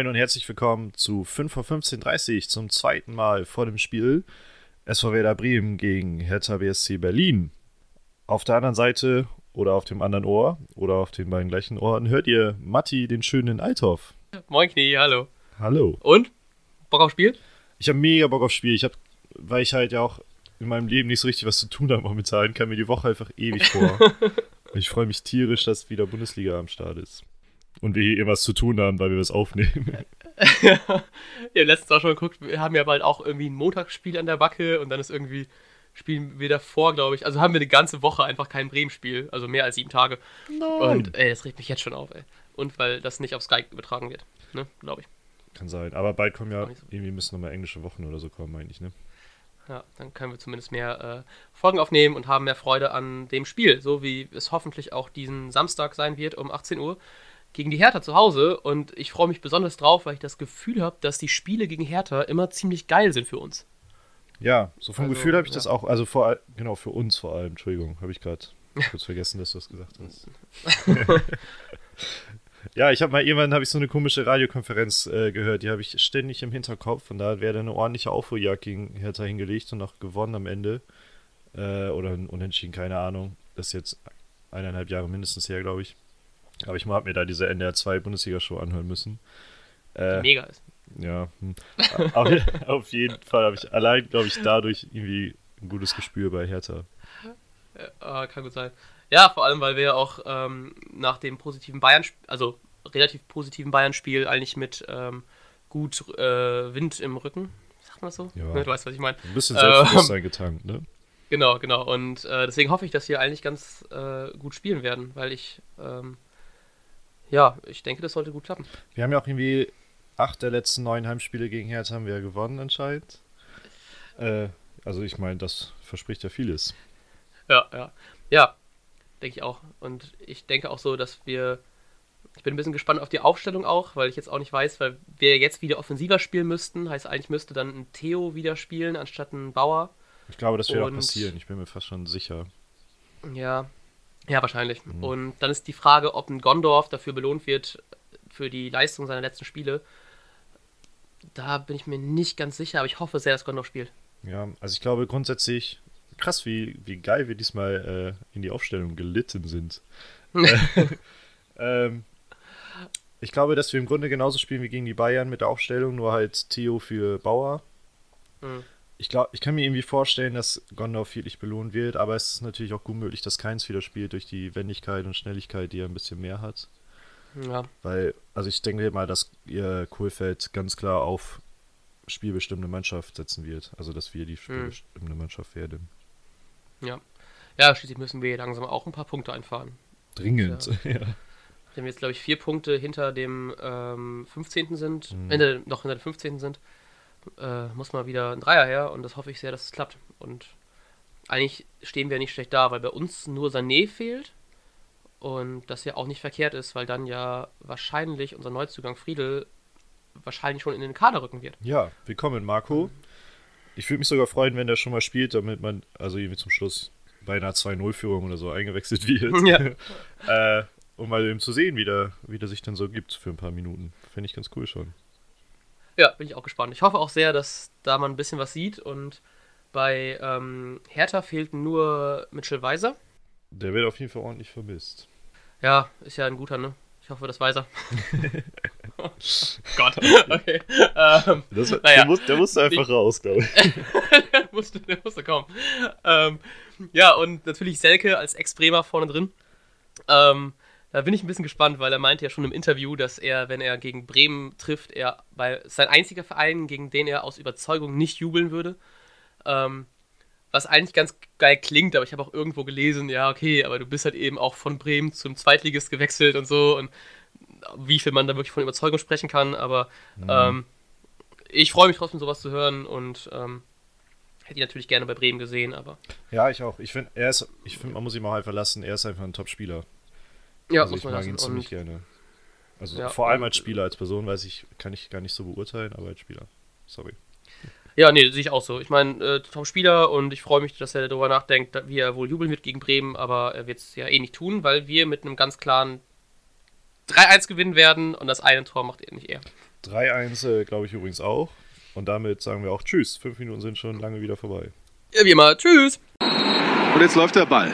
Moin und herzlich willkommen zu 5 vor 15.30 zum zweiten Mal vor dem Spiel SV Werder Bremen gegen Hertha BSC Berlin. Auf der anderen Seite oder auf dem anderen Ohr oder auf den beiden gleichen Ohren hört ihr Matti, den schönen Althoff. Moin Knie, hallo. Hallo. Und? Bock auf Spiel? Ich habe mega Bock auf Spiel. Ich habe, weil ich halt ja auch in meinem Leben nicht so richtig was zu tun habe momentan, kam mir die Woche einfach ewig vor. ich freue mich tierisch, dass wieder Bundesliga am Start ist. Und wir hier irgendwas zu tun haben, weil wir was aufnehmen. ja, letztens auch schon geguckt, wir haben ja bald auch irgendwie ein Montagsspiel an der Backe und dann ist irgendwie, spielen wir davor, glaube ich. Also haben wir eine ganze Woche einfach kein Bremen-Spiel, also mehr als sieben Tage. Nein. Und ey, das regt mich jetzt schon auf, ey. Und weil das nicht auf Skype übertragen wird, ne, glaube ich. Kann sein. Aber bald kommen ja, so. irgendwie müssen nochmal englische Wochen oder so kommen, meine ich, ne? Ja, dann können wir zumindest mehr äh, Folgen aufnehmen und haben mehr Freude an dem Spiel, so wie es hoffentlich auch diesen Samstag sein wird um 18 Uhr gegen die Hertha zu Hause. Und ich freue mich besonders drauf, weil ich das Gefühl habe, dass die Spiele gegen Hertha immer ziemlich geil sind für uns. Ja, so vom Also, Gefühl habe ich das ja. auch, also vor all- genau, für uns vor allem, Entschuldigung, habe ich gerade kurz vergessen, dass du das gesagt hast. ja, ich habe mal irgendwann habe ich so eine komische Radiokonferenz äh, gehört, die habe ich ständig im Hinterkopf und da wäre eine ordentliche Aufholjagd gegen Hertha hingelegt und auch gewonnen am Ende. Äh, oder ein Unentschieden, keine Ahnung. Das ist jetzt eineinhalb Jahre mindestens her, glaube ich. Aber ich habe mir da diese NDR 2 Bundesliga-Show anhören müssen. Äh, mega ist. ja, hm. auf, jeden Fall habe ich allein, glaube ich, dadurch irgendwie ein gutes Gespür bei Hertha. Äh, kann gut sein. Ja, vor allem, weil wir ja auch ähm, nach dem positiven Bayern, also relativ positiven Bayern-Spiel eigentlich mit ähm, gut äh, Wind im Rücken, sagt man so? Ja. Ne, du weißt, was ich meine. Ein bisschen Ähm. Selbstbewusstsein getankt, ne? Genau, genau. Und äh, deswegen hoffe ich, dass wir eigentlich ganz äh, gut spielen werden, weil ich, ähm, ja, ich denke, das sollte gut klappen. Wir haben ja auch irgendwie acht der letzten neun Heimspiele gegen Hertha haben wir ja gewonnen anscheinend. Äh, also ich meine, das verspricht ja vieles. Ja, ja. Ja, denke ich auch. Und ich denke auch so, dass wir. Ich bin ein bisschen gespannt auf die Aufstellung auch, weil ich jetzt auch nicht weiß, weil wir jetzt wieder offensiver spielen müssten. Heißt, eigentlich müsste dann ein Theo wieder spielen, anstatt ein Bauer. Ich glaube, das wird auch Und- passieren. Ich bin mir fast schon sicher. Ja, ja, wahrscheinlich. Und dann ist die Frage, ob ein Gondorf dafür belohnt wird für die Leistung seiner letzten Spiele. Da bin ich mir nicht ganz sicher, aber ich hoffe sehr, dass Gondorf spielt. Ja, also ich glaube grundsätzlich krass, wie, wie geil wir diesmal äh, in die Aufstellung gelitten sind. äh, ähm, ich glaube, dass wir im Grunde genauso spielen wie gegen die Bayern mit der Aufstellung, nur halt Theo für Bauer. Hm. Ich glaube, ich kann mir irgendwie vorstellen, dass Gondorf wirklich belohnt wird, aber es ist natürlich auch gut möglich, dass Keins wieder spielt durch die Wendigkeit und Schnelligkeit, die er ein bisschen mehr hat. Ja, Weil, also ich denke mal, dass ihr Kohlfeld ganz klar auf spielbestimmende Mannschaft setzen wird. Also, dass wir die spielbestimmende Mannschaft werden. ja. Ja, schließlich müssen wir langsam auch ein paar Punkte einfahren. Dringend, ja. Nachdem wir jetzt, glaube ich, vier Punkte hinter dem ähm, 15. sind, Mhm. äh, noch hinter dem 15. sind, äh, muss mal wieder ein Dreier her und das hoffe ich sehr, dass es klappt. Und eigentlich stehen wir nicht schlecht da, weil bei uns nur Sané fehlt und das ja auch nicht verkehrt ist, weil dann ja wahrscheinlich unser Neuzugang Friedel wahrscheinlich schon in den Kader rücken wird. Ja, willkommen, Marco. Ich würde mich sogar freuen, wenn der schon mal spielt, damit man, also irgendwie zum Schluss bei einer 2-0-Führung oder so eingewechselt wird. Ja. äh, um mal eben zu sehen, wie der, wie der sich dann so gibt für ein paar Minuten. Fände ich ganz cool schon. Ja, bin ich auch gespannt. Ich hoffe auch sehr, dass da man ein bisschen was sieht und bei ähm, Hertha fehlt nur Mitchell Weiser. Der wird auf jeden Fall ordentlich vermisst. Ja, ist ja ein guter, ne? Ich hoffe, das weiß er. oh Gott, okay. Ähm, Das, Naja. der, muss, der musste einfach raus, glaube ich. der, musste, der musste kommen. Ähm, ja, und natürlich Selke als Ex-Bremer vorne drin. Ähm, da bin ich ein bisschen gespannt, weil er meinte ja schon im Interview, dass er, wenn er gegen Bremen trifft, er bei sein einziger Verein, gegen den er aus Überzeugung nicht jubeln würde. Ähm, was eigentlich ganz geil klingt, aber ich habe auch irgendwo gelesen, ja, okay, aber du bist halt eben auch von Bremen zum Zweitligist gewechselt und so und wie viel man da wirklich von Überzeugung sprechen kann, aber ähm, ich freue mich trotzdem, sowas zu hören und ähm, hätte ihn natürlich gerne bei Bremen gesehen, aber Ja, ich auch. Ich finde, er ist, ich finde, man muss ihm auch einfach lassen, er ist einfach ein Top-Spieler. Ja, also muss ich man mag ihn ziemlich Und, gerne. Also Ja, vor allem als Spieler, als Person weiß ich, kann ich gar nicht so beurteilen, aber als Spieler. Sorry. ja, nee, sehe ich auch so. Ich meine, äh, Top-Spieler und ich freue mich, dass er darüber nachdenkt, wie er wohl jubeln wird gegen Bremen, aber er wird es ja eh nicht tun, weil wir mit einem ganz klaren 3-1 gewinnen werden und das eine Tor macht er nicht er. 3-1, äh, glaube ich übrigens auch. Und damit sagen wir auch Tschüss. Fünf Minuten sind schon lange wieder vorbei. Ja, wie immer. Tschüss. Und jetzt läuft der Ball.